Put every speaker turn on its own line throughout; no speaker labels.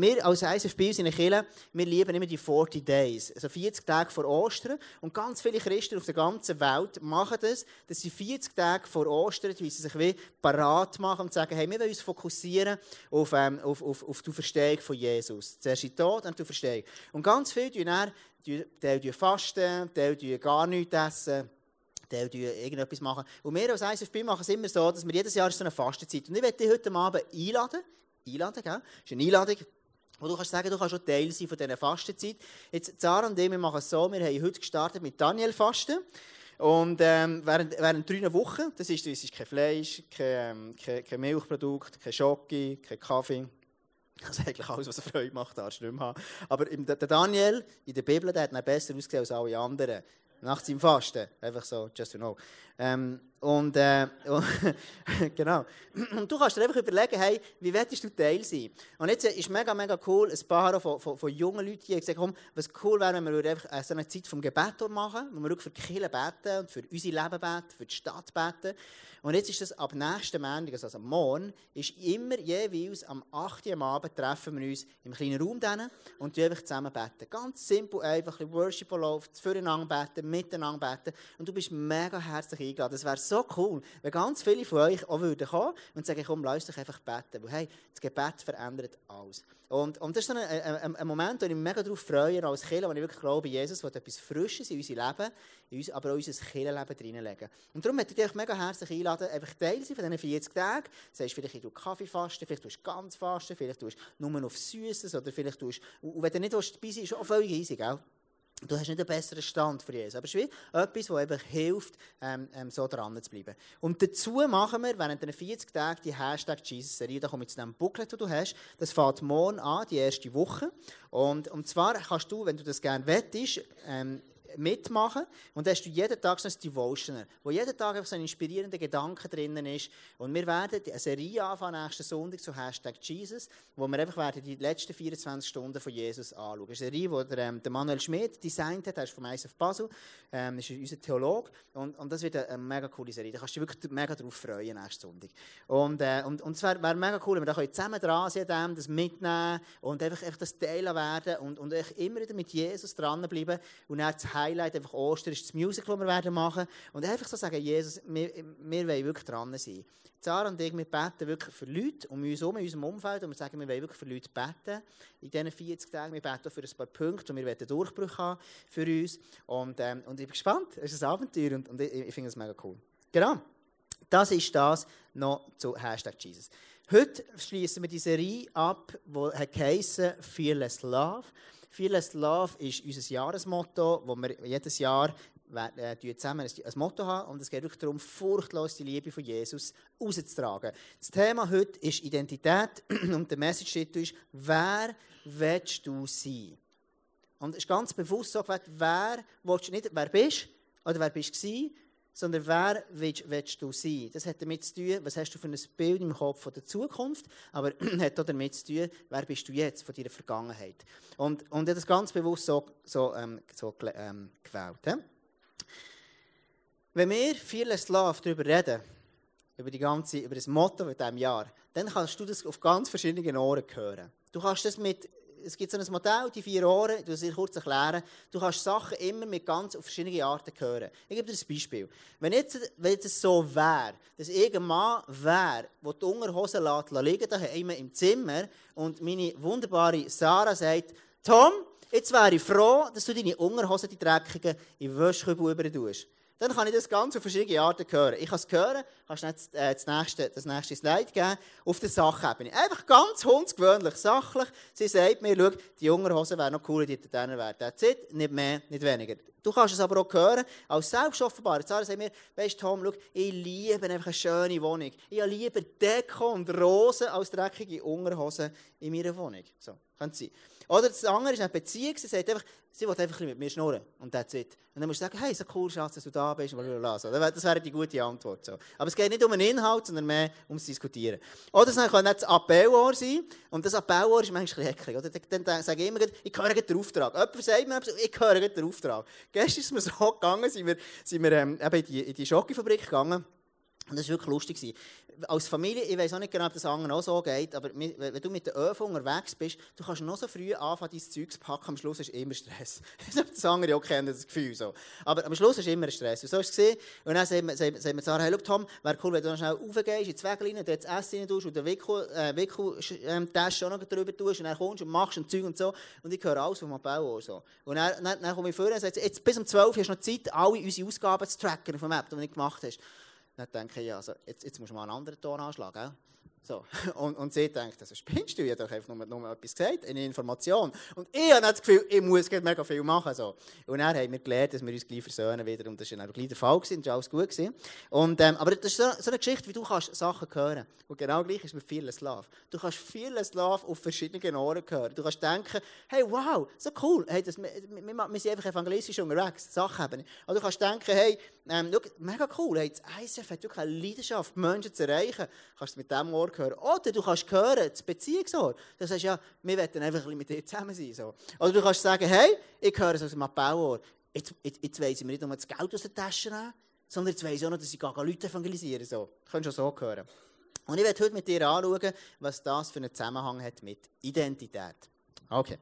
wir als ISFB in Kirche, wir lieben immer die 40 Days, also 40 Tage vor Ostern. Und ganz viele Christen auf der ganzen Welt machen das, dass sie 40 Tage vor Ostern, wie sie sich wie parat machen und sagen, hey, wir wollen uns fokussieren auf, ähm, auf, auf, auf die Verstehung von Jesus. Zuerst die Tod, dann die Verstehung. Und ganz viele tun dann, die fasten, die gar nichts essen, die irgendetwas machen. Und wir als ISFB machen es immer so, dass wir jedes Jahr so eine Fastenzeit. Und ich werde dich heute Abend einladen, einladen, gell? Das ist eine Einladung, wo du kannst sagen, du kannst schon Teil sein von dieser Fastenzeit. Jetzt, Zara und ich, wir machen es so, wir haben heute gestartet mit Daniel Fasten. Und ähm, während, während drei Wochen, das ist, das ist kein Fleisch, kein, ähm, kein, kein Milchprodukt, kein Schoki, kein Kaffee. Das ist eigentlich alles, was Freude macht, darfst du nicht mehr haben. Aber der Daniel in der Bibel, der hat besser ausgesehen als alle anderen nach seinem Fasten. Einfach so, just to know. Ähm, und, äh, genau. Und du kannst dir einfach überlegen, hey, wie willst du Teil sein? Und jetzt ist mega, mega cool, ein paar von, von, von jungen Leuten, die gesagt was cool wäre, wenn wir einfach so eine Zeit vom Gebet machen, wo wir für die beten und für unser Leben beten, für die Stadt beten. Und jetzt ist das ab nächsten Montag, also am Morgen, ist immer jeweils am 8. Uhr Abend treffen wir uns im kleinen Raum dann und einfach zusammen beten. Ganz simpel, einfach ein Worship läuft, füreinander beten, miteinander beten. Und du bist mega herzlich eingeladen. Das wäre so cool, wenn ganz viele von euch auch würden kommen und sagen, komm, lass dich einfach beten. Weil, hey, das Gebet verändert alles. Und, und das ist dann ein, ein, ein, Moment, wo ich mich mega darauf freue, als Kirche, wo ich wirklich glaube, Jesus will etwas Frisches in unser Leben, in uns, aber auch in unser Kirchenleben reinlegen. Und darum möchte ich dich mega herzlich einladen, einfach Teil sein von diesen 40 Tagen. Du sagst, vielleicht du Kaffee fasten, vielleicht tust du ganz fasten, vielleicht tust du nur auf Süßes oder vielleicht tust und wenn du nicht dabei bist, ist auch völlig easy, gell? Du hast nicht einen besseren Stand für Jesus. Aber es ist wie etwas, das eben hilft, ähm, ähm, so dran zu bleiben. Und dazu machen wir während den 40 Tagen die Hashtag Jesus-Serie. Da komme ich zu dem Booklet, das du hast. Das fängt morgen an, die erste Woche. Und, und zwar kannst du, wenn du das gerne wettest, ähm, mitmachen. Und dann hast du jeden Tag so ein Devotional, wo jeden Tag einfach so ein inspirierender Gedanke drinnen ist. Und wir werden eine Serie anfangen nächsten Sonntag zu Hashtag Jesus, wo wir einfach werden die letzten 24 Stunden von Jesus anschauen. Eine Serie, die der, ähm, der Manuel Schmidt designt hat, er ist vom ISF Basel, ähm, ist unser Theologe. Und, und das wird eine, mega coole Serie. Da kannst du dich wirklich mega darauf freuen nächsten Sonntag. Und, äh, und, und es wäre wär mega cool, wenn wir da zusammen dran sind, das mitnehmen und einfach, einfach das teilen werden und, und immer wieder mit Jesus dranbleiben und dann das Highlight einfach Ostern ist das Musical, das wir werden machen. Und einfach so sagen, Jesus, wir, wir wollen wirklich dran sein. Zara und ich, wir beten wirklich für Leute um uns herum, in unserem Umfeld, und wir sagen, wir wollen wirklich für Leute beten. In diesen 40 Tagen, wir beten auch für ein paar Punkte, und wir wollen einen Durchbruch haben für uns. Und, ähm, und ich bin gespannt, es ist ein Abenteuer, und, und ich, ich finde es mega cool. Genau. Das ist das noch zu Hashtag Jesus. Heute schließen wir die Serie ab, die heißt Fearless Love. Fearless Love ist unser Jahresmotto, wo wir jedes Jahr äh, zusammen ein Motto haben und es geht wirklich darum, furchtlos die Liebe von Jesus rauszutragen. Das Thema heute ist Identität und der Message ist, wer willst du sein? Und es ist ganz bewusst so gesagt, wer willst du nicht, wer bist oder wer bist du sondern wer willst, willst, du sein? Das hat damit zu tun, was hast du für ein Bild im Kopf von der Zukunft, aber hat auch damit zu tun, wer bist du jetzt von deiner Vergangenheit? Und, und ich das ganz bewusst so, so, ähm, so ähm, gewählt. He? Wenn wir Fearless Love darüber reden, über, die ganze, über das Motto in diesem Jahr, dann kannst du das auf ganz verschiedenen Ohren hören. Du kannst das mit es gibt so ein Modell, die vier Ohren, ich dir kurz erklären. Du kannst Sachen immer mit ganz auf verschiedene Arten hören. Ich gebe dir ein Beispiel. Wenn jetzt, wenn es so wäre, dass irgendein Mann wäre, der die Unterhose liegen daheim im Zimmer und meine wunderbare Sarah sagt, Tom, jetzt wäre ich froh, dass du deine Unterhose, die dreckigen, in den Wäschkübel über tust dann kann ich das ganz auf verschiedene Arten hören. Ich kann es hören, kannst du jetzt äh, das, nächste, das nächste Slide geben, auf der Sachebene. Einfach ganz hundsgewöhnlich, sachlich. Sie sagt mir, schau, die Jungerhose wäre noch cooler, die Italiener wären. That's it, nicht mehr, nicht weniger. Du kannst es aber auch hören, als selbstoffenbar. Sarah sagt mir, weisst Tom, schau, ich liebe einfach eine schöne Wohnung. Ich habe lieber Deko und Rosen als dreckige Unterhosen in meiner Wohnung. So, könnte sein. Oder das andere ist eine Beziehung. Sie sagt einfach, sie will einfach mit mir schnurren. Und that's it. Und dann musst du sagen, hey, so cool, Schatz, dass du da bist. Das wäre die gute Antwort. So. Aber es geht nicht um den Inhalt, sondern mehr ums Diskutieren. Oder es kann das Appellohr sein. Und das Appellohr ist manchmal ein bisschen Oder? Dann, sage ich immer, ich höre den Auftrag. Jemand sagt mir, ich höre den Auftrag. Gestern ist es mir so gegangen, sind wir, sind wir ähm, in die, in die Schokofabrik gegangen. Und das war wirklich lustig. Als Familie, ich weiß auch nicht genau, ob das anderen auch so geht, aber wenn du mit der ÖV unterwegs bist, du kannst noch so früh anfangen, dein Zeug zu packen, am Schluss ist immer Stress. Ich weiß nicht, das andere auch kennen, das Gefühl so. Aber am Schluss ist immer Stress. Und so ist es gesehen. Und dann wir, sagen wir Sarah, hey, Tom, wäre cool, wenn du noch schnell raufgehst, in die rein, dort das Essen rein tust und den Wickel, äh, auch noch drüber tust und dann kommst und machst und Zeug und so. Und ich höre alles vom Abbau so. Und dann, dann, dann komme ich vor und sage, jetzt bis um 12 hast du noch Zeit, alle unsere Ausgaben zu tracken vom App, die du gemacht hast. Dann denke ich, also jetzt, jetzt musst du einen anderen Ton anschlagen. So. Und, und sie denkt, also spinnst du? Ich habe doch einfach nur, nur etwas gesagt, eine Information. Und ich habe das Gefühl, ich muss mega viel machen. So. Und dann haben wir gelernt, dass wir uns gleich versöhnen wieder. Und das war dann gleich der Fall, gewesen, das war alles gut. Gewesen. Und, ähm, aber das ist so, so, eine Geschichte, wie du kannst Sachen hören Und genau gleich ist mit Fearless Love. Du kannst Fearless Love auf verschiedenen Ohren hören. Du kannst denken, hey, wow, so cool. Hey, das, wir, wir, wir sind einfach evangelistisch unterwegs, Sachen haben. Oder du kannst denken, hey, ähm, schau, mega cool, hey, das ICF hat wirklich eine Leidenschaft, Menschen zu erreichen. Du kannst mit dem Ohr hören. Oder du kannst hören, das Beziehungsohr. Du sagst, ja, wir wollen einfach mit dir zusammen sein. So. Oder du kannst sagen, hey, ich höre es aus dem Appellohr. Jetzt, jetzt, jetzt weiss ich mir nicht nur das Geld aus der Tasche nehmen, sondern jetzt weiss ich auch noch, dass ich Leute evangelisieren. So. Du kannst schon so hören. Und ich werde heute mit dir anschauen, was das für einen Zusammenhang hat mit Identität. Okay.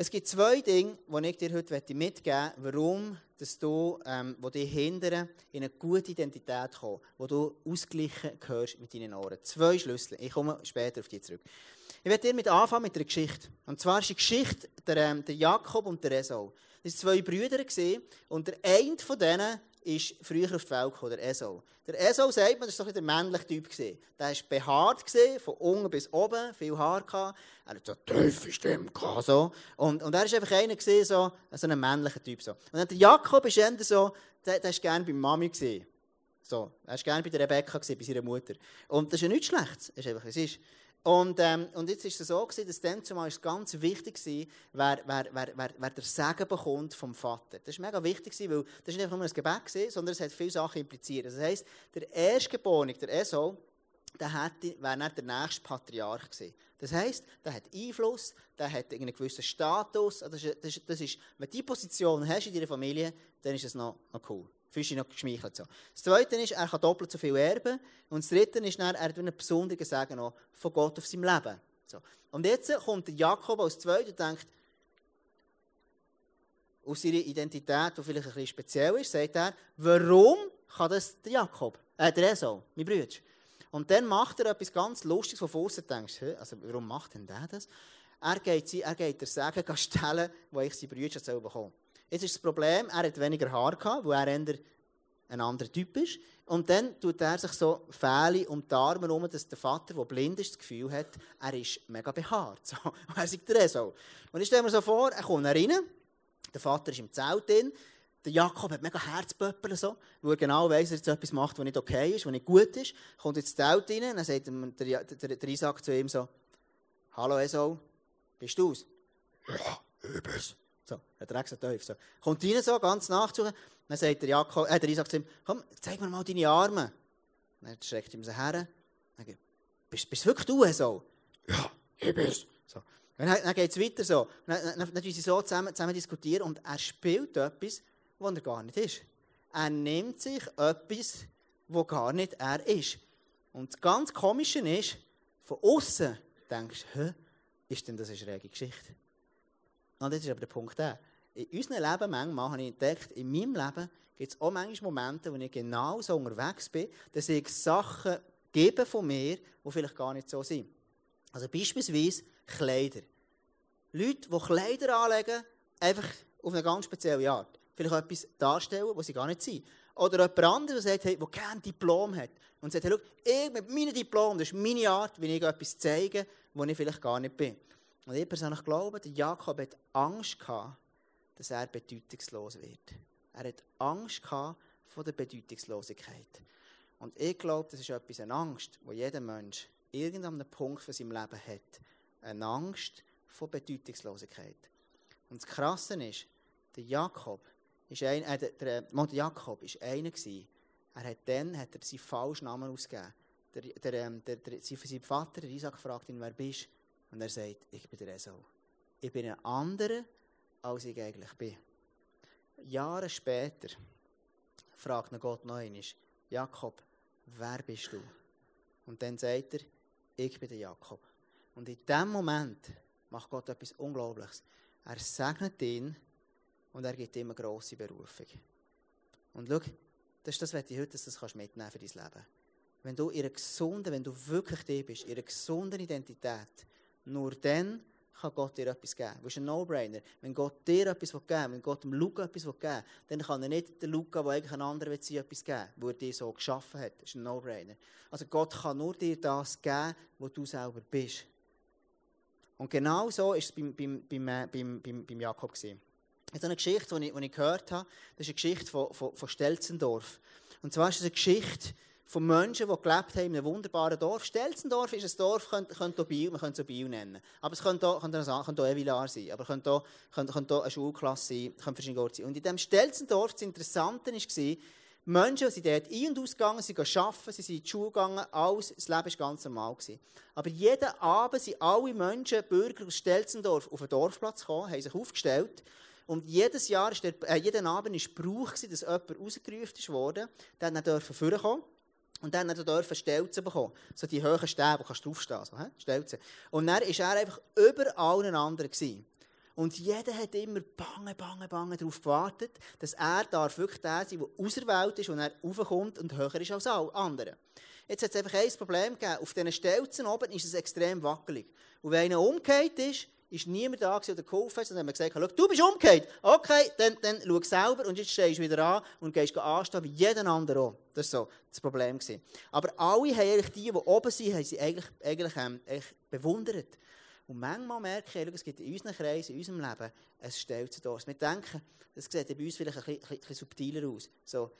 Es gibt zwei Dinge, die ich dir heute mitgeben möchte, warum dass du, ähm, wo dich hindern, in eine gute Identität kommen, wo du ausgleichen gehörst mit deinen Ohren. Zwei Schlüssel. Ich komme später auf die zurück. Ich werde dir mit anfangen mit einer Geschichte. Und zwar ist die Geschichte der, ähm, der Jakob und der Esau. Das waren zwei Brüder und der eine von denen ist früher auf die Welt gekommen, der Esau. Der Esau, sagt man, war doch der männliche Typ. Der war behaart, von unten bis oben, viel Haar. Gehabt. Er hatte so tiefe Stimme. So. Und, und er war einfach einer, so, so ein männlicher Typ. So. Und der Jakob ist eher so, der, war gerne bei Mami. Gewesen. So, er war gerne bei der Rebecca, gewesen, bei seiner Mutter. Und das ist ja nichts Schlechtes. Ist einfach, es ist. Und, ähm, und jetzt war es so, gewesen, dass dann zumal ganz wichtig war, wer, wer, wer, wer, der Segen bekommt vom Vater. Das war mega wichtig, weil das nicht einfach nur ein Gebet, gewesen, sondern es hat viele Sachen impliziert. Das heisst, der Erstgeborene, der Esau, der wäre nicht der nächste Patriarch gewesen. Das heisst, der hat Einfluss, der hat einen gewissen Status. Das ist, das ist, das ist, wenn du diese Position hast in deiner Familie, dann ist das noch, noch cool dich noch geschmeichelt. So. Das Zweite ist, er kann doppelt so viel erben. Und das Dritte ist, dann, er hat einen besonderen Segen von Gott auf seinem Leben. So. Und jetzt kommt der Jakob als Zweiter und denkt, aus seiner Identität, die vielleicht ein bisschen speziell ist, sagt er, warum kann das der Jakob, äh, der Esau, mein Bruder? Und dann macht er etwas ganz Lustiges, von außen denkst, also warum macht denn der das? Er geht, er geht der Segen stellen, wo ich seine Brüder bekommen soll. Jetzt ist das Problem, er hat weniger Haar gehabt, weil er eher ein anderer Typ ist. Und dann tut er sich so Fähle um die Arme herum, dass der Vater, der blind ist, das Gefühl hat, er ist mega behaart. So. Er sagt er so. Und ich stelle mir so vor, er kommt rein, der Vater ist im Zelt drin, der Jakob hat mega Herzpöppel, so, weil er genau weiss, dass er etwas macht, was nicht okay ist, was nicht gut ist. Kommt ins Zelt rein, dann sagt der, der, der Isaac zu ihm so, «Hallo Esau, bist du es?» So, hat er extra tief. So. Kommt rein so, ganz nachzuchen. Dann sagt der, Jakob, äh, der Isaac zu ihm, komm, zeig mir mal deine Arme. Dann schreckt ihm so her. Dann geht, bist, bist wirklich du so? Ja, ich bin's. So. Dann, dann geht es weiter so. Dann, dann, dann, sie so zusammen, zusammen diskutieren und er spielt etwas, was er gar nicht ist. Er nimmt sich etwas, wo gar nicht er ist. Und das ganz Komische ist, von außen denkst du, ist denn das eine schräge Geschichte? Und das ist aber der Punkt der. In unserem Leben manchmal habe ich entdeckt, in meinem Leben gibt es auch manchmal Momente, wo ich genau so unterwegs bin, dass ich Sachen gebe von mir, die vielleicht gar nicht so sind. Also beispielsweise Kleider. Leute, die Kleider anlegen, einfach auf eine ganz spezielle Art. Vielleicht etwas darstellen, was sie gar nicht sind. Oder jemand anderes, der sagt, hey, der kein Diplom hat. Und sagt, hey, schau, mit meinem Diplom, das ist meine Art, wie ich etwas zeige, wo ich vielleicht gar nicht bin. Und ich persönlich glaube, der Jakob hat Angst gehabt, dass er bedeutungslos wird. Er hat Angst gehabt vor der Bedeutungslosigkeit. Und ich glaube, das ist etwas, eine Angst, wo jeder Mensch irgendeinem Punkt von seinem Leben hat. Eine Angst vor Bedeutungslosigkeit. Und das Krasse ist, der Jakob ist ein, äh, der, der, der Jakob ist einer gewesen. Er hat dann hat er seinen falschen Namen ausgegeben. Der, der, ähm, der, der, sein Vater, der Isaac, fragt ihn, wer bist du? Und er sagt, ich bin der Esau. Ich bin ein anderer, als ich eigentlich bin. Jahre später fragt ihn Gott noch einmal, Jakob, wer bist du? Und dann sagt er, ich bin der Jakob. Und in dem Moment macht Gott etwas Unglaubliches. Er segnet ihn und er gibt ihm eine grosse Berufung. Und schau, das ist das, was ich heute dass das mitnehmen für dein Leben. Wenn du in einer gesunden, wenn du wirklich da bist, in einer gesunden Identität, nur dann kann Gott dir etwas geben. Das ist ein No-Brainer. Wenn Gott dir etwas geben will, wenn Gott dem Luca etwas geben will, dann kann er nicht dem Luca, der eigentlich ein anderer will, etwas geben, wo er dich so geschaffen hat. Das ist ein No-Brainer. Also Gott kann nur dir das geben, was du selber bist. Und genau so war es beim, beim, beim, äh, beim, beim, Jakob. Das ist eine Geschichte, die ich, die ich gehört habe. Das ist eine Geschichte von, von, von Stelzendorf. Und zwar ist es eine Geschichte von Menschen, die gelebt haben in einem wunderbaren Dorf. Stelzendorf ist ein Dorf, könnte, könnte Biel, man könnte es Biel nennen. Aber es könnte auch, könnte auch, könnte auch Evilar sein, aber könnte auch, könnte, könnte auch eine Schulklasse sein, könnte verschiedene Orte sein. Und in diesem Stelzendorf, das Interessante war, Menschen, die dort ein- und ausgegangen sind, arbeiten, sie sind in die Schule gegangen, alles, das Leben war ganz normal. Gewesen. Aber jeden Abend sind alle Menschen, Bürger aus Stelzendorf, auf den Dorfplatz gekommen, haben sich aufgestellt. Und jedes Jahr, ist der, äh, jeden Abend war Brauch, dass jemand rausgerufen wurde, dann durfte vorkommen und dann dürfen Stelzen bekommen. So die hohen Stäbe, wo kannst du draufstehen. So, Stelzen. Und dann war er einfach über allen anderen. Gewesen. Und jeder hat immer bange, bange, bange darauf gewartet, dass er darf wirklich der sein der auserwählt ist und er raufkommt und höher ist als alle anderen. Jetzt hat es einfach ein Problem gegeben. Auf diesen Stelzen oben ist es extrem wackelig. Und wenn einer umgekehrt ist, ist niemand da gewesen, der geholfen hat, sondern haben gesagt, schau, du bist umgekehrt. Okay, dann, dann schau selber und jetzt stehst du wieder an und gehst anstehen wie jeden anderen auch. Das war so das Problem. Gewesen. Aber alle haben eigentlich die, die oben sind, haben sie eigentlich, eigentlich, ähm, eigentlich bewundert. Und manchmal merke ich, es gibt in unseren Kreisen, in unserem Leben, es stellt sich da. Wir denken, das sieht bei uns vielleicht ein bisschen, ein bisschen subtiler aus. So,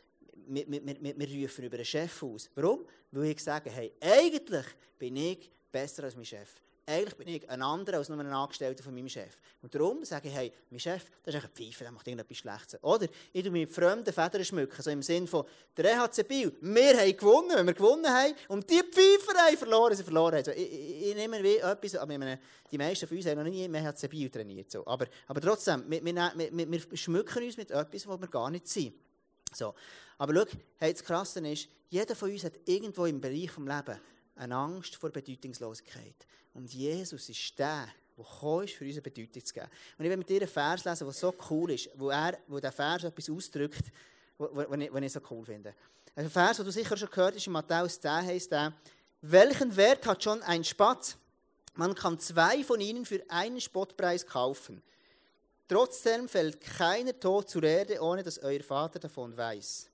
wir, wir, wir, wir rufen über einen Chef aus. Warum? Weil ich sage, hey, eigentlich bin ich besser als mein Chef eigentlich bin ich ein anderer als nur ein Angestellter von meinem Chef. Und darum sage ich, hey, mein Chef, das ist ein Pfeife, der macht irgendetwas Schlechtes. Oder ich tue mit fremden Federn schmücken, so im Sinn von, der EHC Biel, wir haben gewonnen, wenn wir gewonnen haben, und die Pfeifer haben verloren, sie verloren haben. So, ich, ich, nehme wie etwas, aber meine, die meisten von uns haben noch nie im EHC Biel trainiert. So. Aber, aber trotzdem, wir, schmücken uns mit etwas, wo wir gar nicht sind. So. Aber schau, hey, das Krasse ist, jeder von uns hat irgendwo im Bereich des Lebens eine Angst vor Bedeutungslosigkeit. Und Jesus ist der, der gekommen ist, für uns eine Bedeutung zu geben. Und ich will mit dir einen Vers lesen, der so cool ist, wo, er, wo der Vers etwas ausdrückt, was ich, ich so cool finde. Ein Vers, den du sicher schon gehört hast, in Matthäus 10 heißt der, welchen Wert hat schon ein Spatz? Man kann zwei von ihnen für einen Spottpreis kaufen. Trotzdem fällt keiner tot zur Erde, ohne dass euer Vater davon weiß.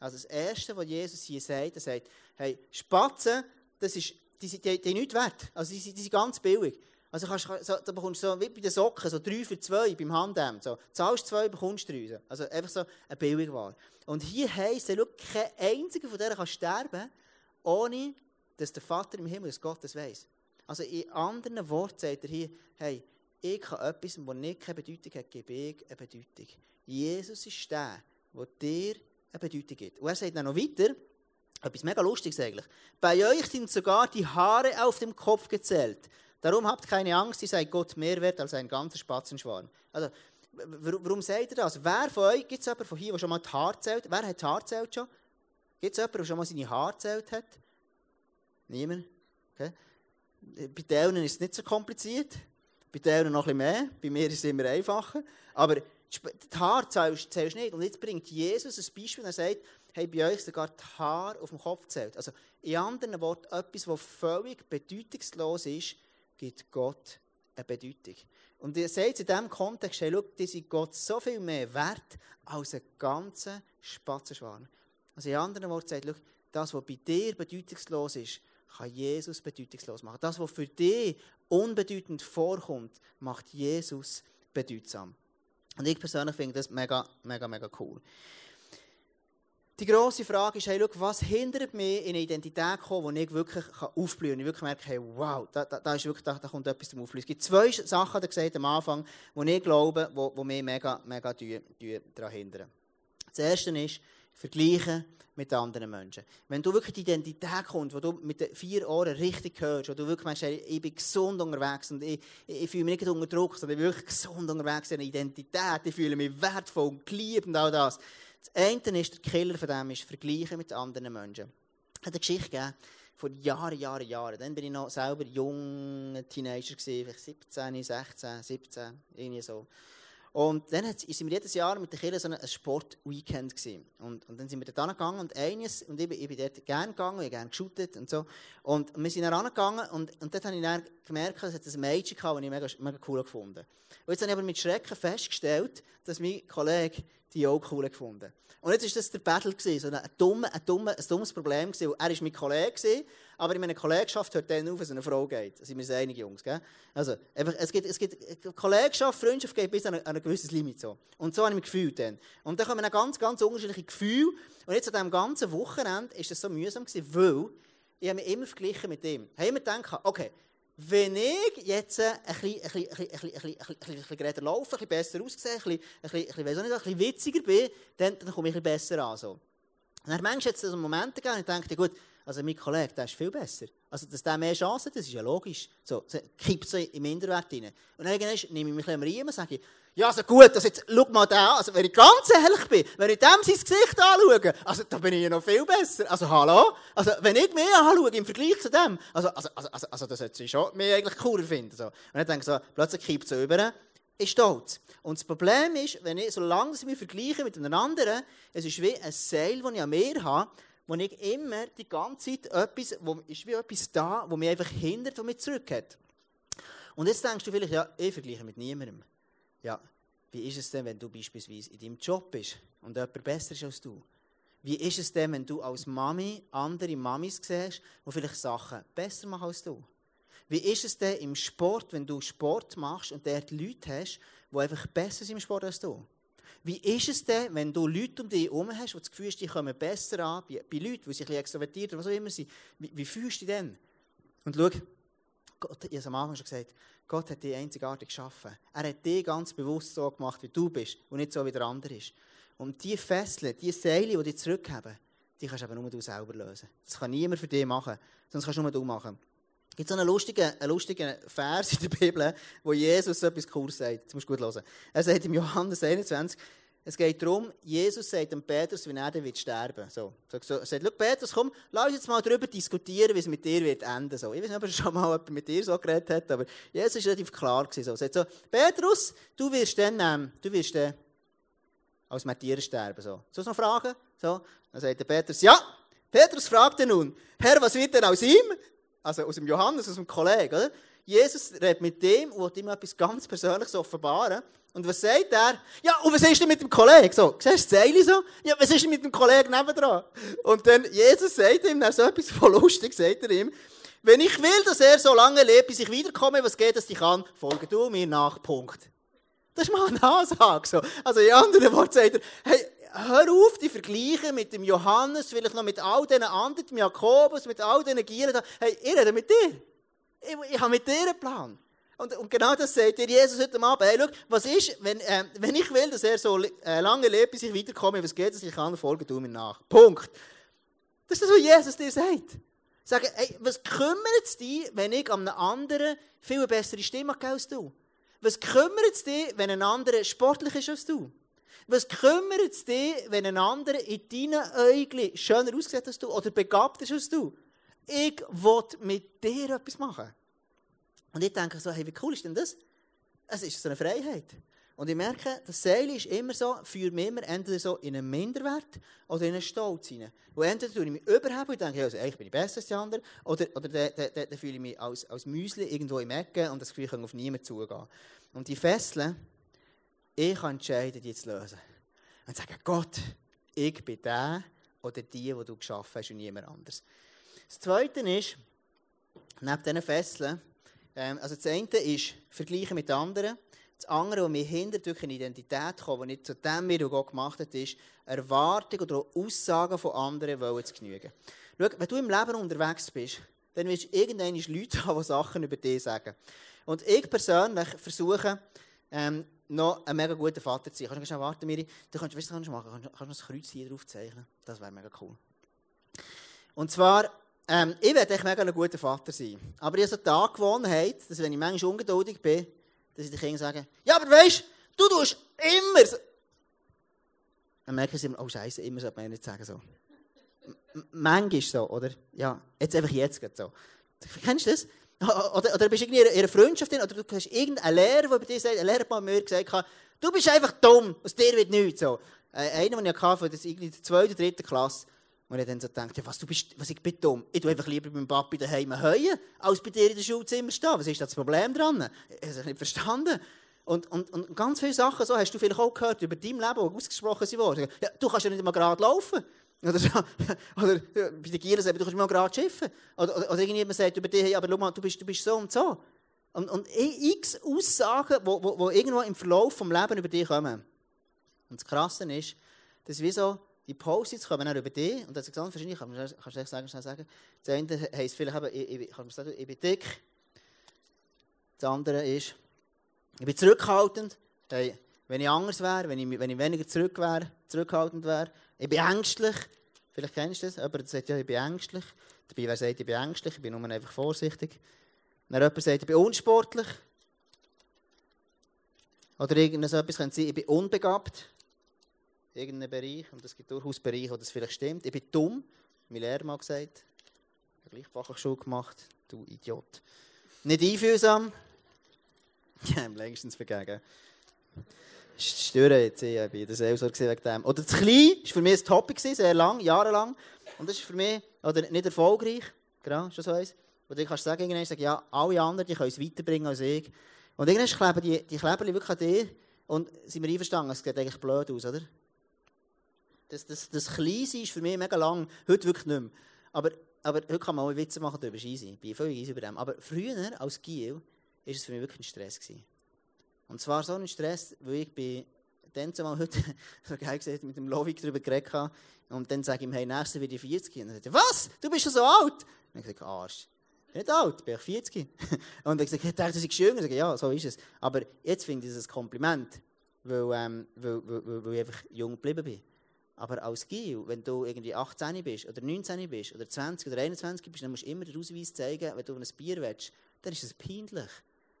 Also das Erste, was Jesus hier sagt, er sagt, hey, Spatzen, das ist die sind die, die nichts wert. Also die, die sind ganz billig. Also kannst, so, da bekommst du so, wie bei den Socken, so drei für zwei beim Handhemd. So, zahlst zwei, bekommst drei. Also einfach so eine Billigware. Und hier heisst es, kein einziger von denen kann sterben, ohne dass der Vater im Himmel, dass Gott das weiss. Also in anderen Worten sagt er hier, hey, ich habe etwas, das nicht keine Bedeutung hat, gebe ich eine Bedeutung. Jesus ist der, der dir eine Bedeutung gibt. Und er sagt dann noch weiter, etwas mega Lustiges eigentlich. Bei euch sind sogar die Haare auf dem Kopf gezählt. Darum habt keine Angst, ihr seid Gott mehr wert als ein ganzer Spatzenschwarm. Also, warum sagt ihr das? Wer von euch, gibt es jemanden von hier, der schon mal die Haare zählt? Wer hat die Haare zählt schon? Gibt es jemanden, der schon mal seine Haare zählt hat? Niemand? Okay. Bei denen ist es nicht so kompliziert. Bei denen noch ein bisschen mehr. Bei mir ist es immer einfacher. Aber die Haare zählst du nicht. Und jetzt bringt Jesus ein Beispiel, er sagt, haben bei euch sogar die Haare auf dem Kopf zählt. Also in anderen Worten, etwas, was völlig bedeutungslos ist, gibt Gott eine Bedeutung. Und ihr seht in diesem Kontext, hey, schau, die sind Gott so viel mehr wert als ein ganzer Spatzenschwarm. Also in anderen Worten sagt, schau, das, was bei dir bedeutungslos ist, kann Jesus bedeutungslos machen. Das, was für dich unbedeutend vorkommt, macht Jesus bedeutsam. Und ich persönlich finde das mega, mega, mega cool. Die grosse Frage ist, hey, was hindert mich, in eine Identität zu kommen, die ich wirklich aufblühen kann? Ich wirklich merke, wow, da, da, ist wirklich, da, da kommt etwas zum Aufblühen. Es gibt zwei Sachen, die gesagt am Anfang, die ich glaube, die mich mega, mega daran hindern. Das erste ist, vergleichen mit anderen Menschen. Wenn du wirklich die Identität kommst, wo du mit den vier Ohren richtig hörst, wo du wirklich meinst, hey, ich bin gesund unterwegs und ich, ich, fühle mich nicht unter Druck, sondern ich bin wirklich gesund unterwegs in Identität, ich fühle mich wertvoll und geliebt und all das. Das eine ist, der Killer von dem ist Vergleichen mit anderen Menschen. hat eine Geschichte gegeben, vor Jahren, Jahren, Jahren. Dann war ich noch selber junger Teenager, vielleicht 17, 16, 17, irgendwie so. Und dann sind wir jedes Jahr mit den Kindern so ein Sportweekend. Und, und dann sind wir dort angegangen und eines, und ich, ich bin dort gerne gegangen, ich habe gerne geshootet und so. Und wir sind dann angegangen und, und dort habe ich dann gemerkt, es hat ein Mädchen gehabt, das ich mega, mega cool gefunden Und jetzt habe ich aber mit Schrecken festgestellt, dass mein Kollege die auch cool gefunden. Und jetzt war das der Battle, so ein, dummer, ein, dummer, ein dummes Problem. Gewesen. Er war mein Kollege, aber in meiner Kollegschaft hört dann auf, wenn es eine Frau geht. Da sind wir uns einig, Jungs. Gell? Also, einfach, es gibt, es gibt, Kollegschaft, Freundschaft geht bis an ein, ein gewisses Limit. So. Und so habe ich mich gefühlt dann. Und dann kommen ganz, ganz unterschiedliche Gefühle. Und jetzt an diesem ganzen Wochenende war das so mühsam, gewesen, weil ich habe mich immer verglichen mit ihm. Ich habe immer gedacht, okay, wenn ich jetzt ein bisschen, laufe, ein besser aussehe, ein bisschen, witziger bin, dann, dann komme ich ein besser an. So. Und dann jetzt so Momente gegeben, und ich denke, gut, also mein Kollege, der ist viel besser. Also, dass der mehr Chancen hat, das ist ja logisch. So, kippt so im Minderwert rein. Und dann nehme ich mich ein bisschen und sage, ja, also gut, also jetzt, schau mal da. Also, wenn ich ganz ehrlich bin, wenn ich dem sein Gesicht anschaue, also, da bin ich ja noch viel besser. Also, hallo? Also, wenn ich mehr anschaue im Vergleich zu dem, also, also, also, also, also das sollte ich schon mehr eigentlich cooler finden. So. Und dann denke ich so, plötzlich kippt so über, ist stolz. Und das Problem ist, wenn ich, solange ich mich vergleiche mit einem anderen, es ist wie ein Seil, das ich an mir habe, wo ich immer die ganze Zeit etwas, wo ist wie etwas da, wo mich einfach hindert, wo mich zurückhält. Und jetzt denkst du vielleicht, ja, ich vergleiche mit niemandem. Ja, wie ist es denn, wenn du beispielsweise in deinem Job bist und jemand besser ist als du? Wie ist es denn, wenn du als Mami andere Mamis siehst, die vielleicht Sachen besser machen als du? Wie ist es denn im Sport, wenn du Sport machst und dort Leute hast, die einfach besser sind im Sport als du? Wie ist es denn, wenn du Leute um dich herum hast, die das Gefühl hast, die kommen besser an, bei, bei Leuten, die sich ein extrovertiert oder was auch immer sind? Wie, wie fühlst du dich denn? Und schau, Gott, ich habe am Anfang schon gesagt, Gott hat dich einzigartig geschaffen. Er hat dich ganz bewusst so gemacht, wie du bist und nicht so, wie der andere ist. Und diese Fesseln, diese Seile, die dich zurückhaben, die kannst du aber nur du selber lösen. Das kann niemand für dich machen, sonst kannst du nur du machen. Es gibt so einen lustigen, einen lustigen Vers in der Bibel, wo Jesus so etwas Cooles sagt. Das musst du gut hören. Er sagt im Johannes 21, es geht darum, Jesus sagt dem Petrus, wie er wird sterben. So, so, er sagt, Petrus, komm, lass uns jetzt mal darüber diskutieren, wie es mit dir wird enden. So. Ich weiß nicht, ob er schon mal jemand mit dir so geredet hat, aber Jesus war relativ klar. Gewesen, so. Sagt so, Petrus, du wirst dann, ähm, du wirst dann als Martyr sterben. So. Soll noch Fragen? So. Dann sagt der Petrus, ja. Petrus fragte nun, Herr, was wird denn aus ihm? Also aus dem Johannes, aus dem Kollegen, oder? Jesus redet mit dem und will ihm etwas ganz Persönliches offenbaren. Und was sagt er? Ja, und was ist denn mit dem Kollegen? So, siehst du das Zeile so? Ja, was ist denn mit dem Kollegen nebendran? Und dann, Jesus sagt ihm dann so etwas von lustig, sagt er ihm, wenn ich will, dass er so lange lebt, bis ich wiederkomme, was geht es dich an, folge du mir nach, Punkt. Das ist mal eine Ansage, so. Also in anderen Worten sagt er, hey, hör auf, die Vergleiche mit dem Johannes, vielleicht noch mit all diesen anderen, mit Jakobus, mit all diesen Gieren. Hey, ich rede mit dir. Ich, ich habe mit dir einen Plan. Und, und, genau das sagt dir Jesus heute Abend. Hey, schau, was ist, wenn, äh, wenn ich will, dass er so äh, lange lebt, bis ich wiederkomme, was geht es, ich kann, folge du mir nach. Punkt. Das ist das, was Jesus dir sagt. Sagen, hey, was kümmert es dich, wenn ich an einem anderen viel bessere Stimme habe als du? Was kümmert es dich, wenn ein anderer sportlich ist als du? Was kümmert es dich, wenn ein anderer in deinen Augen schöner aussieht als du oder begabter ist als du? Ich will mit dir etwas machen. Und ich denke so, hey, wie cool ist denn das? Es ist so eine Freiheit. Und ich merke, das Seil ist immer so, führt mich immer entweder so in einen Minderwert oder in einen Stolz hinein. Wo entweder tue ich mich überheben und denke, also, eigentlich bin ich besser als die anderen, oder, oder dann, fühle ich mich als, als Müsli irgendwo im Ecke und das Gefühl, ich kann auf niemanden zugehen. Und die Fesseln, ich kann entscheiden, die zu lösen. Und sagen, Gott, ich bin der oder die, die du geschaffen hast und niemand anders. Das Zweite ist, neben diesen Fesseln, ähm, also das eine ist Vergleichen mit anderen. Das andere, was mir hindert, wirklich eine Identität zu kommen, die nicht zu dem, wie Gott gemacht hat, ist, Erwartungen oder Aussagen von anderen wollen zu genügen. Schau, wenn du im Leben unterwegs bist, dann wirst du irgendwann Leute haben, die Sachen über dich sagen. Und ich persönlich versuche, ähm, noch ein mega guter Vater zu sein. Kannst du warten, Miri? Du kannst, weißt kannst du machen? Kannst, du ein Kreuz hier drauf zeichnen? Das wäre mega cool. Und zwar, ähm, ich werde echt mega ein guter Vater sein. Aber ich habe so die Angewohnheit, dass wenn ich manchmal ungeduldig bin, dass ich den Kindern sage, ja, aber weißt du, du tust immer so. Dann merken sie immer, oh Scheiße, immer sollte man nicht sagen so. manchmal so, oder? Ja, jetzt einfach jetzt geht so. Kennst du das? Oder, oder bist du irgendwie in einer Freundschaft drin, oder du hast irgendeinen Lehrer, der bei dir sagt, ein Lehrer hat mir gesagt, du bist einfach dumm, aus dir wird nichts. So. Äh, einer, den ich hatte, das irgendwie der zweiten, dritten Klasse, wo ich dann so dachte, ja, was, du bist, was, ich bin dumm. Ich tue einfach lieber bei meinem Papi daheim heuen, als bei dir in der Schulzimmer stehen. Was ist das Problem dran? Ich habe es nicht verstanden. Und, und, und ganz viele Sachen so hast du vielleicht auch gehört über dein Leben, die ausgesprochen wurden. Ja, du kannst ja nicht mal gerade laufen. Oder, so, oder bei den Gielen sagt du kannst mal gerade schiffen. Oder, oder, oder irgendjemand sagt über dich, aber schau mal, du bist, du bist so und so. Und, und x Aussagen, die wo, wo, wo irgendwo im Verlauf des Lebens über dich kommen. Und das Krasse ist, dass wie so, die Post-its kommen auch über dich. Und das ist ganz verschiedene, kannst du echt sagen, schnell sagen. Das eine heisst vielleicht eben, ich, ich, sagen, ich bin dick. Das andere ist, ich bin zurückhaltend. Hey, wenn ich anders wäre, wenn ich, wenn ich weniger zurück wäre, zurückhaltend wäre. Ich bin ängstlich. Vielleicht kennst du das. Aber sagt ja, ich bin ängstlich. Dabei, wer sagt, ich bin ängstlich, ich bin nur einfach vorsichtig. Wenn jemand sagt, ich bin unsportlich. Oder irgendetwas könnte sein, ich bin unbegabt. Irgendein Bereich. Und es gibt durchaus Bereiche, wo das vielleicht stimmt. Ich bin dumm. Mein Lehrer mal gesagt. Ich gleich Fachhochschule gemacht. Du Idiot. Nicht einfühlsam. Ja, am längstens vergeben. Stören jetzt, ich bin das auch so wegen dem. Oder das Klein war für mich ein Topic, sehr lang, jahrelang. Und das ist für mich oder nicht erfolgreich. Genau, schon so eins. Und dann kannst du sagen, irgendwann ja, alle anderen die können es weiterbringen als ich. Und irgendwann kleben die, die Kleber wirklich an dir. Und sind wir einverstanden, es sieht eigentlich blöd aus, oder? Das, das, das Kleinsein ist für mich mega lang, heute wirklich nicht mehr. Aber, aber heute kann man auch Witze machen darüber, ist. Ich bin völlig easy über dem. Aber früher, als Giel, war es für mich wirklich ein Stress. Gewesen. Und zwar so ein Stress, weil ich bin dann zumal heute so geil gesehen, mit dem Lovik darüber geredet habe. Und dann sage ich ihm, hey, nächstes wird ich 40. Und er sagt, was? Du bist schon so alt? Und ich sage, Arsch. Nicht alt, bin ich 40. Und er sagt, ich dachte, du schön. Und ich sage, ja, so ist es. Aber jetzt finde ich es ein Kompliment, weil, ähm, weil, weil, weil ich einfach jung geblieben bin. Aber als Gil, wenn du irgendwie 18 bist, oder 19 bist, oder 20 oder 21 bist, dann musst du immer den Ausweis zeigen, wenn du ein Bier willst. Dann ist es peinlich.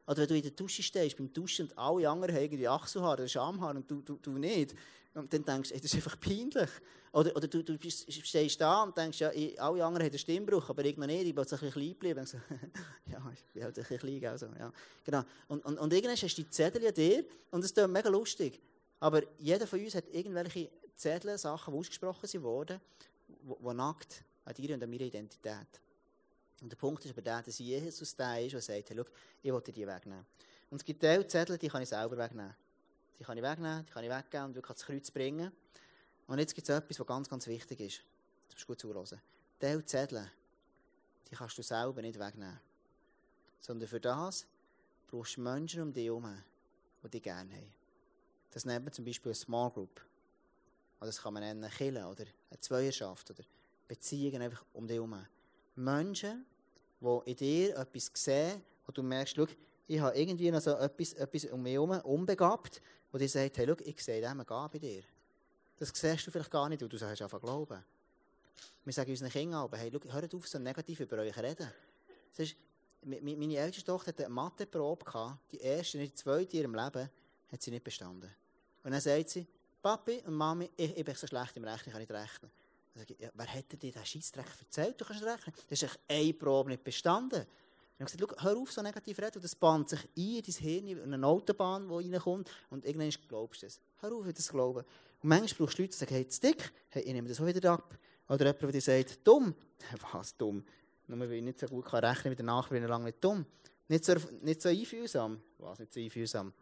Oder wenn du in der Dusche stehst, beim Duschen und alle anderen haben irgendwie Achselhaar oder Schamhaar und du, du, du nicht. Und dann denkst du, das ist einfach peinlich. Oder, oder du, du stehst da und denkst, ja, alle anderen haben einen Stimmbruch, aber ich noch nicht, ich bin jetzt ein bisschen klein geblieben. So, ja, ich bin halt ein bisschen klein, also, ja. Genau. Und, und, und irgendwann hast du die Zettel an dir und das ist mega lustig. Aber jeder von uns hat irgendwelche Zettel, Sachen, die ausgesprochen wurden, die nackt an dir und an meiner Identität. Und der Punkt ist aber der, dass Jesus der ist, der sagt, hey, schau, ich will dir die wegnehmen. Und es gibt diese Zettel, die kann ich selber wegnehmen. Die kann ich wegnehmen, die kann ich weggeben und wirklich ans Kreuz bringen. Und jetzt gibt es etwas, was ganz, ganz wichtig ist. Du musst gut zuhören. Diese Zettel, die kannst du selber nicht wegnehmen. Sondern für das brauchst du Menschen um dich herum, die dich gerne haben. Das nennt man zum Beispiel eine Small Group. Oder das kann man nennen Killen oder eine Zweierschaft oder Beziehungen einfach um dich herum. Menschen, die in dir etwas sehen, wo du merkst, schau, ich habe irgendwie noch so etwas, etwas um mich herum, unbegabt, wo dir sagt, hey, schau, ich sehe dem Gabe bei dir. Das siehst du vielleicht gar nicht, weil du sagst einfach glauben. Wir sagen unseren Kindern aber, hey, schau, hört auf, so negativ über euch reden. Das ist, meine älteste Tochter hatte eine Matheprobe, die erste und die zweite in ihrem Leben, hat sie nicht bestanden. Und dann sagt sie, Papi und Mami, ich, ich bin so schlecht im Rechnen, ich kann nicht rechnen. Dann sage ich, ja, wer hätte dir diesen Scheissdreck erzählt? Du kannst rechnen. Das ist eine Probe nicht bestanden. Ich habe gesagt, hör auf, so negativ reden. das bahnt sich ein in dein Hirn, in eine Autobahn, die reinkommt. Und irgendwann glaubst du es. Hör auf, das glauben. Und manchmal brauchst du Leute, die sagen, hey, dick, hey, ich nehme das auch wieder ab. Oder jemand, der dir sagt, dumm. Was, dumm? Nur weil ich nicht so gut kann rechnen mit der Nachbarin, lange nicht dumm. Nicht so, nicht so einfühlsam. Was, nicht so einfühlsam?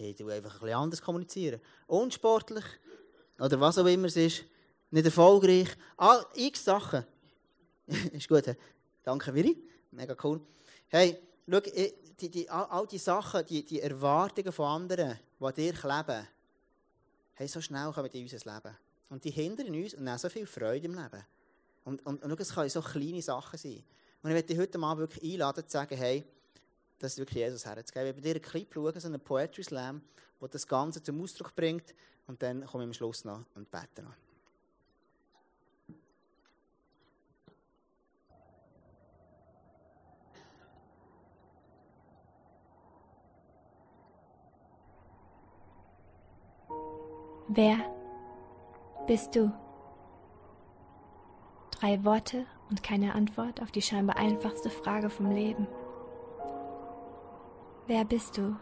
Hey, du einfach ein anders kommunizieren. Unsportlich. Oder was auch immer es ist nicht erfolgreich. All, x Sachen. ist gut, he? danke Viri, mega cool. Hey, schau, die, die, all, all die Sachen, die, die Erwartungen von anderen, die dir kleben, hey, so schnell kommen die in unser Leben. Und die hindern uns und nehmen so viel Freude im Leben. Und, und, und schau, es können so kleine Sachen sein. Und ich möchte dich heute mal wirklich einladen, zu sagen, hey, das ist wirklich Jesus herzugeben. Ich bei dir einen Clip schauen, so einen Poetry Slam, der das Ganze zum Ausdruck bringt. Und dann komme ich am Schluss noch und bete noch.
Wer bist du? Drei Worte und keine Antwort auf die scheinbar einfachste Frage vom Leben. Wer bist du?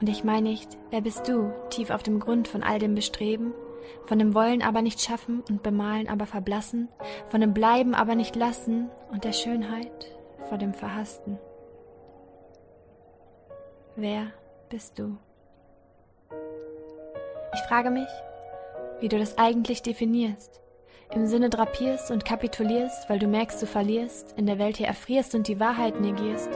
Und ich meine nicht, wer bist du, tief auf dem Grund von all dem Bestreben, von dem Wollen aber nicht schaffen und Bemalen aber verblassen, von dem Bleiben aber nicht lassen und der Schönheit vor dem Verhassten. Wer bist du? Ich frage mich, wie du das eigentlich definierst, im Sinne drapierst und kapitulierst, weil du merkst, du verlierst, in der Welt hier erfrierst und die Wahrheit negierst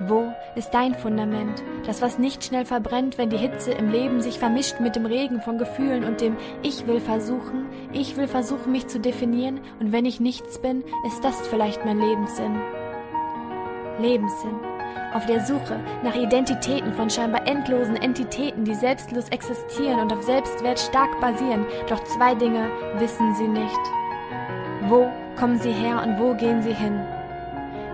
wo ist dein Fundament? Das, was nicht schnell verbrennt, wenn die Hitze im Leben sich vermischt mit dem Regen von Gefühlen und dem Ich will versuchen, ich will versuchen, mich zu definieren und wenn ich nichts bin, ist das vielleicht mein Lebenssinn. Lebenssinn. Auf der Suche nach Identitäten von scheinbar endlosen Entitäten, die selbstlos existieren und auf Selbstwert stark basieren. Doch zwei Dinge wissen sie nicht. Wo kommen sie her und wo gehen sie hin?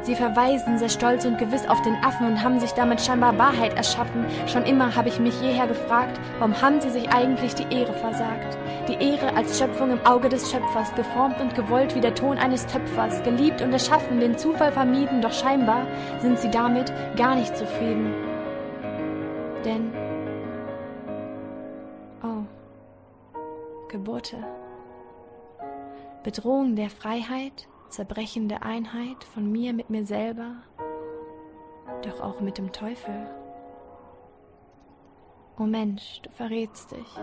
Sie verweisen sehr stolz und gewiss auf den Affen und haben sich damit scheinbar Wahrheit erschaffen. Schon immer habe ich mich jeher gefragt, warum haben sie sich eigentlich die Ehre versagt? Die Ehre als Schöpfung im Auge des Schöpfers, geformt und gewollt wie der Ton eines Töpfers, geliebt und erschaffen, den Zufall vermieden, doch scheinbar sind sie damit gar nicht zufrieden. Denn, oh, Geburte, Bedrohung der Freiheit, zerbrechende Einheit von mir mit mir selber, doch auch mit dem Teufel. O Mensch, du verrätst dich,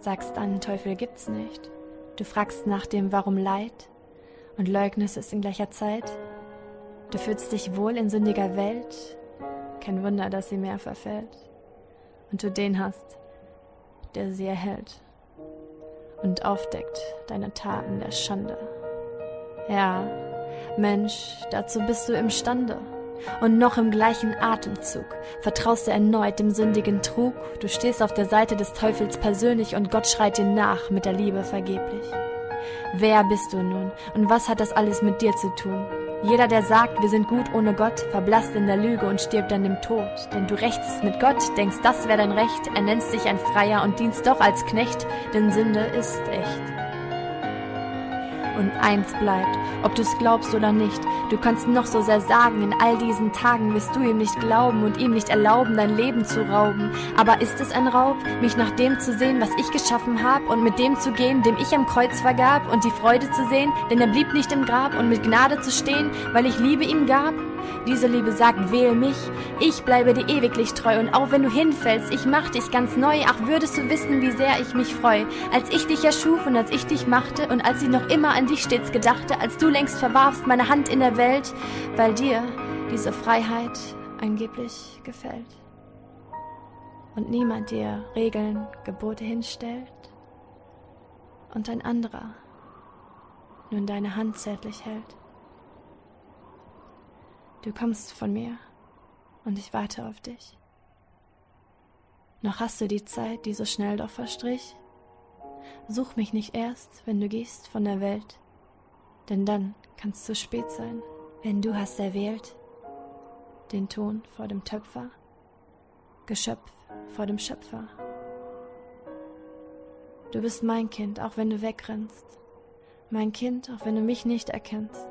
sagst dann, Teufel gibt's nicht. Du fragst nach dem Warum Leid und leugnest es in gleicher Zeit. Du fühlst dich wohl in sündiger Welt, kein Wunder, dass sie mehr verfällt. Und du den hast, der sie erhält und aufdeckt deine Taten der Schande. Ja, Mensch, dazu bist du imstande. Und noch im gleichen Atemzug vertraust du erneut dem sündigen Trug, du stehst auf der Seite des Teufels persönlich und Gott schreit dir nach mit der Liebe vergeblich. Wer bist du nun und was hat das alles mit dir zu tun? Jeder, der sagt, wir sind gut ohne Gott, verblasst in der Lüge und stirbt an dem Tod. Denn du rechtest mit Gott, denkst, das wäre dein Recht, er nennt dich ein Freier und dienst doch als Knecht, denn Sünde ist echt und eins bleibt, ob du es glaubst oder nicht. Du kannst noch so sehr sagen, in all diesen Tagen wirst du ihm nicht glauben und ihm nicht erlauben, dein Leben zu rauben. Aber ist es ein Raub, mich nach dem zu sehen, was ich geschaffen hab und mit dem zu gehen, dem ich am Kreuz vergab und die Freude zu sehen, denn er blieb nicht im Grab und mit Gnade zu stehen, weil ich Liebe ihm gab? Diese Liebe sagt, wähl mich, ich bleibe dir ewiglich treu. Und auch wenn du hinfällst, ich mach dich ganz neu, ach würdest du wissen, wie sehr ich mich freu, als ich dich erschuf und als ich dich machte und als ich noch immer an dich stets gedachte, als du längst verwarfst meine Hand in der Welt, weil dir diese Freiheit angeblich gefällt. Und niemand dir Regeln, Gebote hinstellt. Und ein anderer nun deine Hand zärtlich hält. Du kommst von mir und ich warte auf dich. Noch hast du die Zeit, die so schnell doch verstrich? Such mich nicht erst, wenn du gehst von der Welt, denn dann kann's zu spät sein, wenn du hast erwählt den Ton vor dem Töpfer, Geschöpf vor dem Schöpfer. Du bist mein Kind, auch wenn du wegrennst, mein Kind, auch wenn du mich nicht erkennst,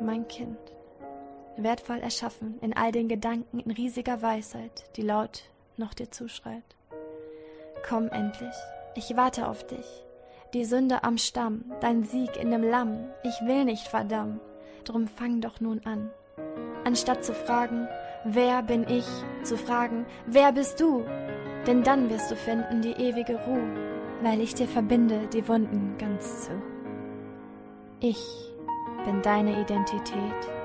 mein Kind wertvoll erschaffen in all den Gedanken in riesiger Weisheit, die laut noch dir zuschreit. Komm endlich, ich warte auf dich. Die Sünde am Stamm, dein Sieg in dem Lamm, ich will nicht verdammen, drum fang doch nun an. Anstatt zu fragen, wer bin ich, zu fragen, wer bist du? Denn dann wirst du finden die ewige Ruhe, weil ich dir verbinde die Wunden ganz zu. Ich bin deine Identität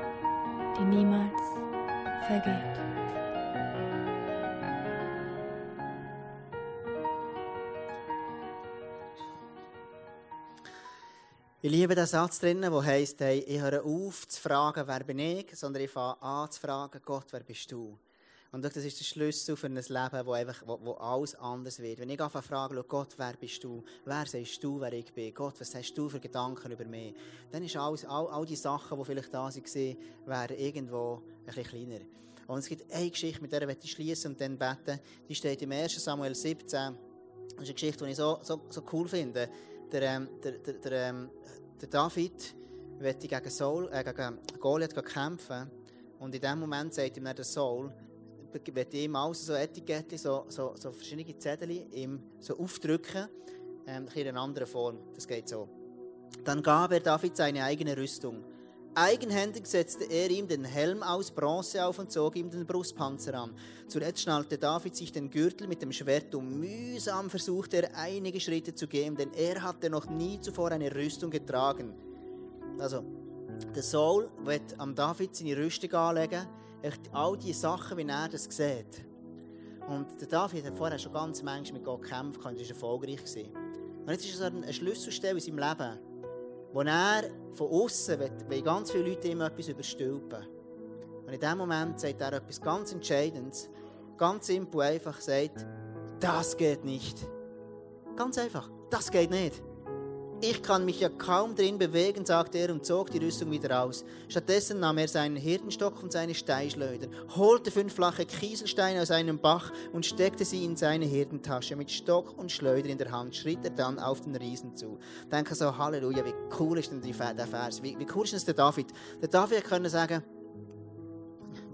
die niemals vergeht.
Ich liebe den Satz drinnen, der heisst, hey, ich höre auf zu fragen, wer bin ich, sondern ich fange an zu fragen, Gott, wer bist du? Und das ist der Schlüssel für ein Leben, wo, einfach, wo, wo alles anders wird. Wenn ich zu fragen, Gott, wer bist du? Wer sagst du, wer ich bin? Gott, was hast du für Gedanken über mich? Dann ist alles, all, all die Sachen, die vielleicht da waren, werden irgendwo ein bisschen kleiner. Und es gibt eine Geschichte, mit der ich schließen und dann beten. Die steht im 1. Samuel 17. Das ist eine Geschichte, die ich so, so, so cool finde. der, ähm, der, der, der, ähm, der David wollte gegen, Saul, äh, gegen Goliath kämpfen. Und in dem Moment sagt ihm dann der Saul, wird ihm alles so Etiketten, so, so, so verschiedene Zettel ihm so aufdrücken, ähm, in einer anderen Form. Das geht so. Dann gab er David seine eigene Rüstung. Eigenhändig setzte er ihm den Helm aus Bronze auf und zog ihm den Brustpanzer an. Zuletzt schnallte David sich den Gürtel mit dem Schwert um. Mühsam versuchte er einige Schritte zu gehen, denn er hatte noch nie zuvor eine Rüstung getragen. Also, der Saul wird am David seine Rüstung anlegen, all die Sachen, wie er das sieht. Und der David hat vorher schon ganz manchmal mit Gott gekämpft, und war erfolgreich. Und jetzt ist es eine Schlüsselstelle in seinem Leben, wo er von außen weil ganz viele Leute ihm etwas überstülpen. Und in dem Moment sagt er etwas ganz Entscheidendes, ganz simpel einfach, sagt, das geht nicht. Ganz einfach, das geht nicht. Ich kann mich ja kaum drin bewegen, sagte er und zog die Rüstung wieder aus. Stattdessen nahm er seinen Hirtenstock und seine Steinschleuder, holte fünf flache Kieselsteine aus einem Bach und steckte sie in seine Hirtentasche. Mit Stock und Schleuder in der Hand schritt er dann auf den Riesen zu. Denke so, Halleluja, wie cool ist denn der Vers? Wie, wie cool ist das der David? Der David konnte sagen,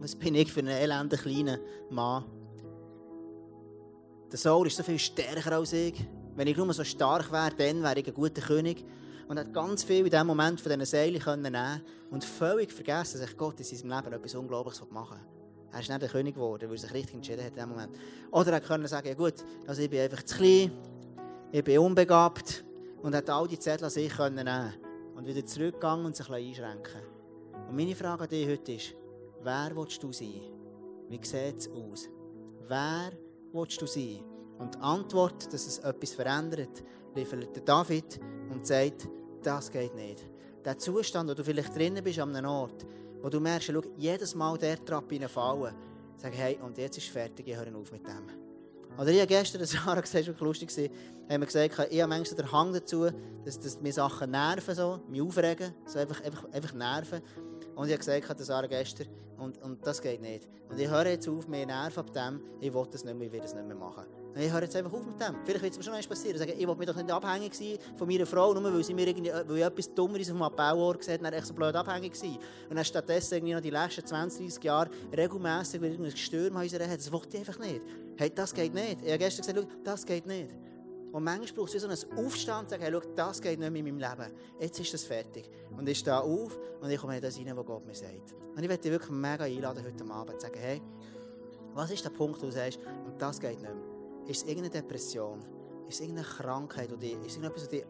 was bin ich für einen elenden kleinen Mann? Der Saul ist so viel stärker als ich. Wenn ich nur so stark wäre, dann wäre ich ein guter König. Und hat ganz viel in diesem Moment von diesen Seilen nehmen und völlig vergessen, dass Gott in seinem Leben etwas Unglaubliches machen will. Er ist nicht der König geworden, weil er sich richtig entschieden hat in diesem Moment. Oder er konnte sagen, ja gut, also ich bin einfach zu klein, ich bin unbegabt und hat all die Zettel an sich nehmen und wieder zurückgegangen und sich einschränken Und meine Frage an dich heute ist, wer willst du sein? Wie sieht es aus? Wer willst du sein? Und die Antwort, dass es etwas verändert, liefert David und sagt, das geht nicht. Der Zustand, wo du vielleicht drinnen bist an einem Ort, wo du merkst, schau, jedes Mal der Trappe fallen, sag, hey, und jetzt ist fertig, ich höre auf mit dem. Oder ich habe gestern, das Sarah gesagt, lustig war, haben wir gesagt, ich habe manchmal den Hang dazu, dass, dass mir Sachen nerven, so, mich aufregen, so einfach, einfach, einfach nerven. Und ich habe gesagt, das Sarah gestern, und, und das geht nicht. Und ich höre jetzt auf, mehr nerven ab dem, ich will das nicht mehr, ich will das nicht mehr machen. Ich höre jetzt einfach auf mit dem. Vielleicht wird es mir schon einmal passieren. Sagen, ich will mich doch nicht abhängig sein von meiner Frau, nur weil sie mir irgendwie, weil ich etwas Dummeres auf einem Bauort gesehen hat, dann echt so blöd abhängig sein. Und dann stattdessen irgendwie noch die letzten 20, 30 Jahre regelmässig wieder ein Gestürm in unserer. Das wollte ich einfach nicht. Hey, das geht nicht. Ich habe gestern gesagt, das geht nicht. Und manchmal braucht es so einen Aufstand, zu sagen, hey, schau, das geht nicht mehr in meinem Leben. Jetzt ist das fertig. Und ich stehe auf und ich komme in das rein, was Gott mir sagt. Und ich möchte dich wirklich mega einladen heute Abend, zu sagen, hey, was ist der Punkt, wo du sagst, und das geht nicht mehr. Ist es irgendeine Depression? Ist es irgendeine Krankheit? Oder ist es irgendetwas, das dich?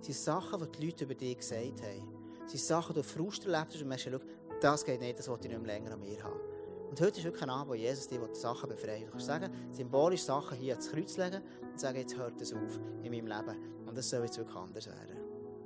Sind es Sachen, die die Leute über dich gesagt haben? Sind es Sachen, die du Frust erlebt hast und merkst, schau, das geht nicht, das will ich nicht mehr länger an mir haben. Und heute ist wirklich ein Abend, wo Jesus dir Sachen befreit. Du kannst sagen, symbolisch Sachen hier ans Kreuz legen und sagen, jetzt hört es auf in meinem Leben. Und das soll jetzt wirklich anders werden.